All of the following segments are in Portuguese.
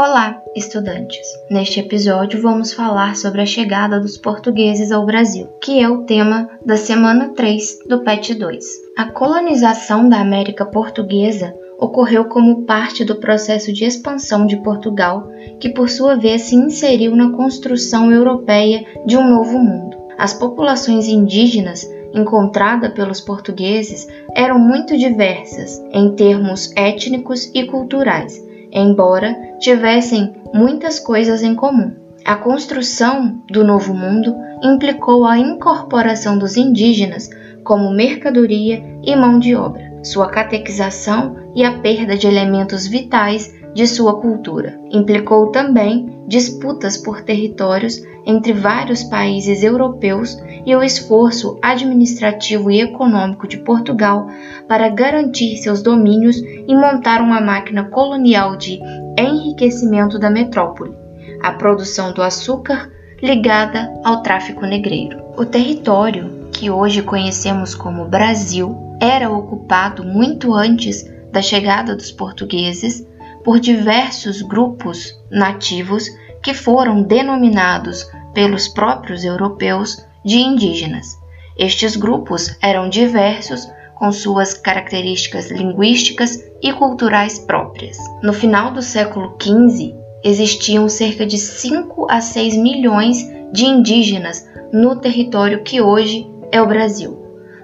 Olá, estudantes! Neste episódio vamos falar sobre a chegada dos portugueses ao Brasil, que é o tema da semana 3 do PET 2. A colonização da América Portuguesa ocorreu como parte do processo de expansão de Portugal, que por sua vez se inseriu na construção europeia de um novo mundo. As populações indígenas encontradas pelos portugueses eram muito diversas em termos étnicos e culturais embora tivessem muitas coisas em comum. A construção do Novo Mundo implicou a incorporação dos indígenas como mercadoria e mão de obra, sua catequização e a perda de elementos vitais de sua cultura. Implicou também disputas por territórios entre vários países europeus e o esforço administrativo e econômico de Portugal para garantir seus domínios e montar uma máquina colonial de enriquecimento da metrópole, a produção do açúcar ligada ao tráfico negreiro. O território, que hoje conhecemos como Brasil, era ocupado muito antes da chegada dos portugueses por diversos grupos nativos que foram denominados pelos próprios europeus de indígenas. Estes grupos eram diversos, com suas características linguísticas e culturais próprias. No final do século XV, existiam cerca de 5 a 6 milhões de indígenas no território que hoje é o Brasil,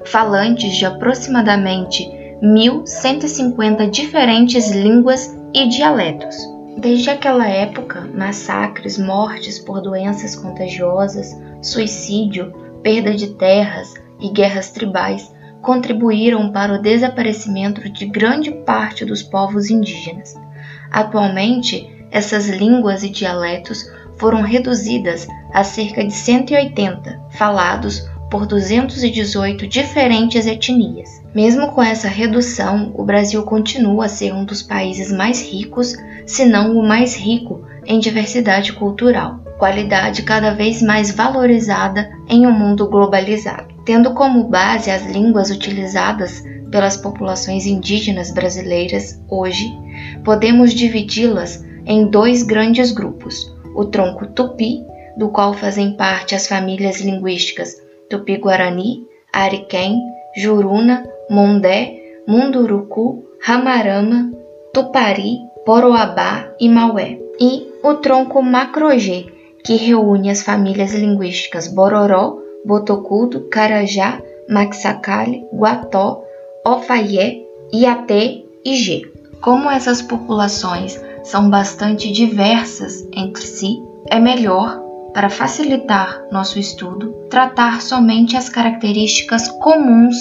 falantes de aproximadamente 1.150 diferentes línguas e dialetos. Desde aquela época, massacres, mortes por doenças contagiosas, suicídio, perda de terras e guerras tribais contribuíram para o desaparecimento de grande parte dos povos indígenas. Atualmente, essas línguas e dialetos foram reduzidas a cerca de 180, falados por 218 diferentes etnias. Mesmo com essa redução, o Brasil continua a ser um dos países mais ricos, se não o mais rico, em diversidade cultural, qualidade cada vez mais valorizada em um mundo globalizado. Tendo como base as línguas utilizadas pelas populações indígenas brasileiras hoje, podemos dividi-las em dois grandes grupos: o tronco tupi, do qual fazem parte as famílias linguísticas tupi-guarani, ariquém, juruna, mondé, munduruku, ramarama, tupari, poroabá e maué, e o tronco macrogê, que reúne as famílias linguísticas bororó, botocudo, carajá, maxacali, guató, ofaié, iatê e gê. Como essas populações são bastante diversas entre si, é melhor para facilitar nosso estudo, tratar somente as características comuns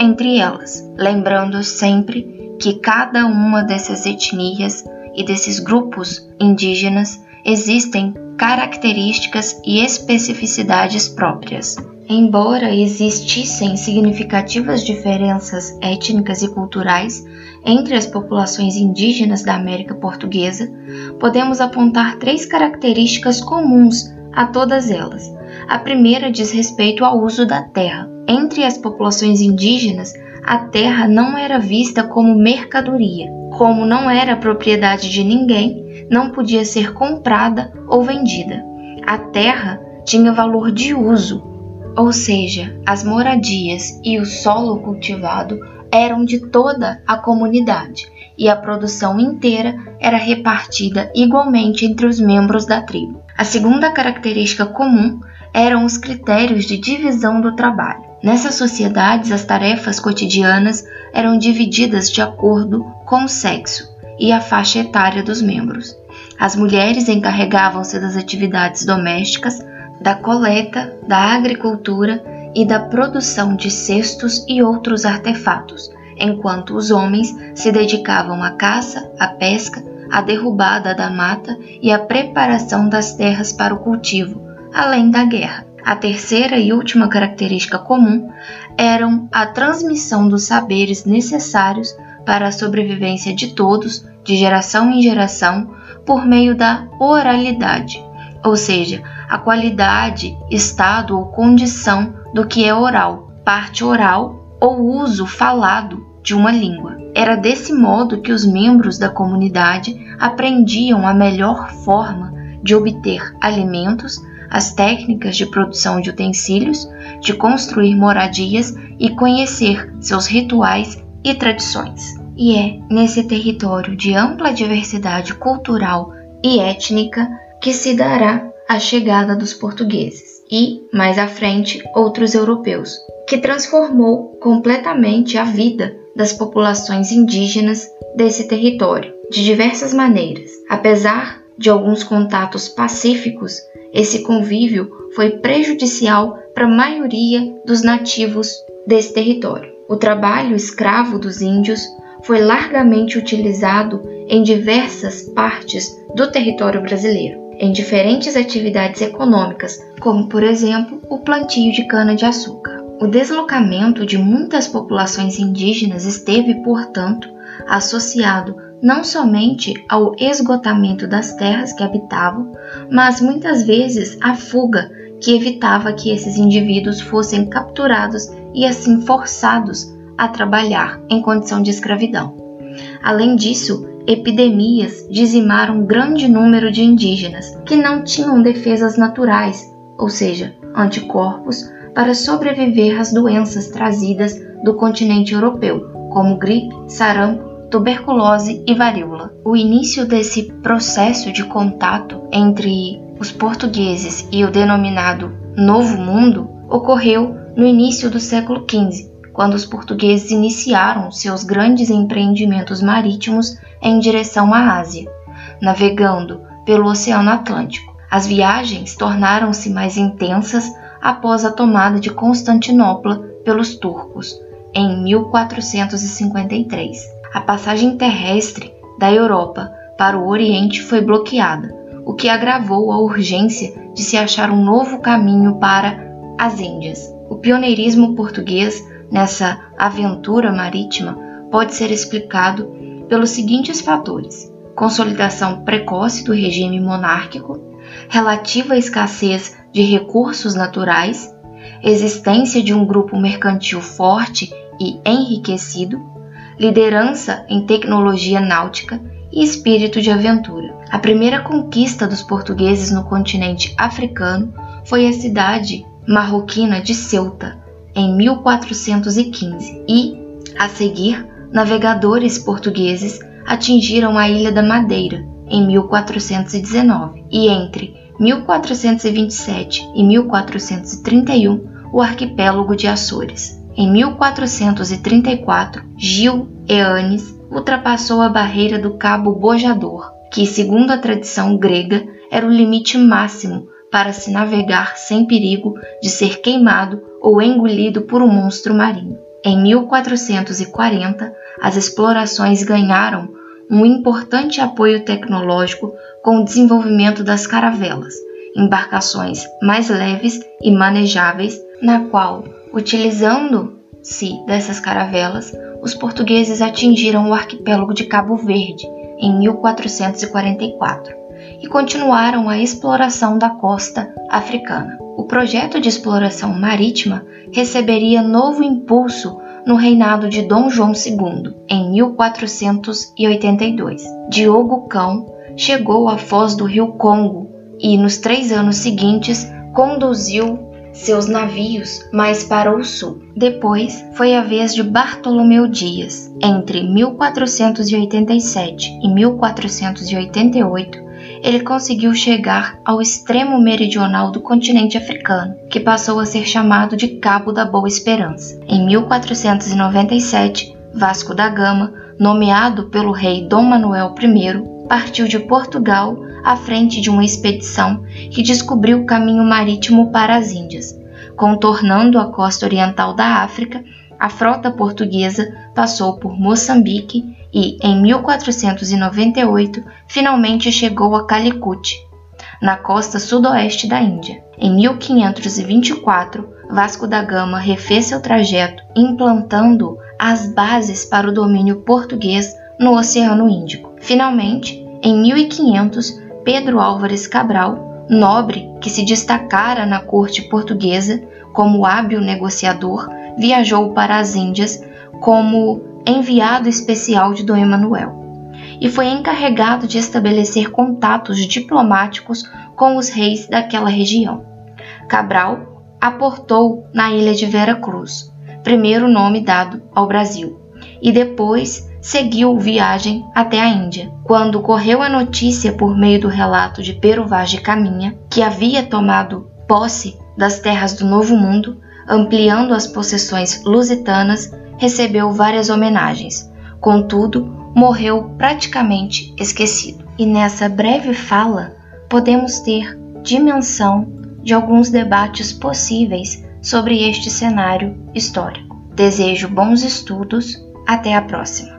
entre elas, lembrando sempre que cada uma dessas etnias e desses grupos indígenas existem características e especificidades próprias. Embora existissem significativas diferenças étnicas e culturais entre as populações indígenas da América Portuguesa, podemos apontar três características comuns a todas elas. A primeira diz respeito ao uso da terra. Entre as populações indígenas, a terra não era vista como mercadoria. Como não era propriedade de ninguém, não podia ser comprada ou vendida. A terra tinha valor de uso, ou seja, as moradias e o solo cultivado eram de toda a comunidade e a produção inteira era repartida igualmente entre os membros da tribo. A segunda característica comum eram os critérios de divisão do trabalho. Nessas sociedades, as tarefas cotidianas eram divididas de acordo com o sexo e a faixa etária dos membros. As mulheres encarregavam-se das atividades domésticas, da coleta, da agricultura e da produção de cestos e outros artefatos, enquanto os homens se dedicavam à caça, à pesca, à derrubada da mata e à preparação das terras para o cultivo, além da guerra. A terceira e última característica comum eram a transmissão dos saberes necessários para a sobrevivência de todos, de geração em geração, por meio da oralidade, ou seja, a qualidade, estado ou condição do que é oral, parte oral ou uso falado de uma língua. Era desse modo que os membros da comunidade aprendiam a melhor forma de obter alimentos, as técnicas de produção de utensílios, de construir moradias e conhecer seus rituais e tradições. E é nesse território de ampla diversidade cultural e étnica que se dará a chegada dos portugueses e, mais à frente, outros europeus, que transformou completamente a vida das populações indígenas desse território de diversas maneiras. Apesar de alguns contatos pacíficos, esse convívio foi prejudicial para a maioria dos nativos desse território. O trabalho escravo dos índios foi largamente utilizado em diversas partes do território brasileiro, em diferentes atividades econômicas, como por exemplo o plantio de cana-de-açúcar. O deslocamento de muitas populações indígenas esteve, portanto, associado não somente ao esgotamento das terras que habitavam, mas muitas vezes à fuga que evitava que esses indivíduos fossem capturados e assim forçados a trabalhar em condição de escravidão. Além disso, epidemias dizimaram um grande número de indígenas que não tinham defesas naturais, ou seja, anticorpos, para sobreviver às doenças trazidas do continente europeu, como gripe, sarampo, tuberculose e varíola. O início desse processo de contato entre os portugueses e o denominado Novo Mundo ocorreu no início do século XV, quando os portugueses iniciaram seus grandes empreendimentos marítimos em direção à Ásia, navegando pelo Oceano Atlântico. As viagens tornaram-se mais intensas após a tomada de Constantinopla pelos turcos em 1453. A passagem terrestre da Europa para o Oriente foi bloqueada, o que agravou a urgência de se achar um novo caminho para as Índias. O pioneirismo português nessa aventura marítima pode ser explicado pelos seguintes fatores: consolidação precoce do regime monárquico, relativa escassez de recursos naturais, existência de um grupo mercantil forte e enriquecido, liderança em tecnologia náutica e espírito de aventura. A primeira conquista dos portugueses no continente africano foi a cidade marroquina de Ceuta, em 1415, e, a seguir, navegadores portugueses atingiram a Ilha da Madeira, em 1419, e entre 1427 e 1431, o arquipélago de Açores. Em 1434, Gil Eanes ultrapassou a barreira do Cabo Bojador, que, segundo a tradição grega, era o limite máximo para se navegar sem perigo de ser queimado ou engolido por um monstro marinho. Em 1440, as explorações ganharam um importante apoio tecnológico com o desenvolvimento das caravelas, embarcações mais leves e manejáveis, na qual, utilizando-se dessas caravelas, os portugueses atingiram o arquipélago de Cabo Verde em 1444 e continuaram a exploração da costa africana. O projeto de exploração marítima receberia novo impulso no reinado de Dom João II, em 1482. Diogo Cão chegou à foz do rio Congo e, nos três anos seguintes, conduziu seus navios mais para o sul. Depois foi a vez de Bartolomeu Dias. Entre 1487 e 1488, ele conseguiu chegar ao extremo meridional do continente africano, que passou a ser chamado de Cabo da Boa Esperança. Em 1497, Vasco da Gama, nomeado pelo rei Dom Manuel I, partiu de Portugal à frente de uma expedição que descobriu o caminho marítimo para as Índias. Contornando a costa oriental da África, a frota portuguesa passou por Moçambique e, em 1498, finalmente chegou a Calicut, na costa sudoeste da Índia. Em 1524, Vasco da Gama refez seu trajeto, implantando as bases para o domínio português no Oceano Índico. Finalmente, em 1500, Pedro Álvares Cabral, nobre que se destacara na corte portuguesa como hábil negociador, viajou para as Índias como enviado especial de Dom Emanuel e foi encarregado de estabelecer contatos diplomáticos com os reis daquela região. Cabral aportou na ilha de Vera Cruz, primeiro nome dado ao Brasil, e depois seguiu viagem até a Índia. Quando correu a notícia por meio do relato de Pero Vaz de Caminha que havia tomado posse das terras do Novo Mundo, ampliando as possessões lusitanas, recebeu várias homenagens. Contudo, morreu praticamente esquecido. E nessa breve fala, podemos ter dimensão de alguns debates possíveis sobre este cenário histórico. Desejo bons estudos, até a próxima!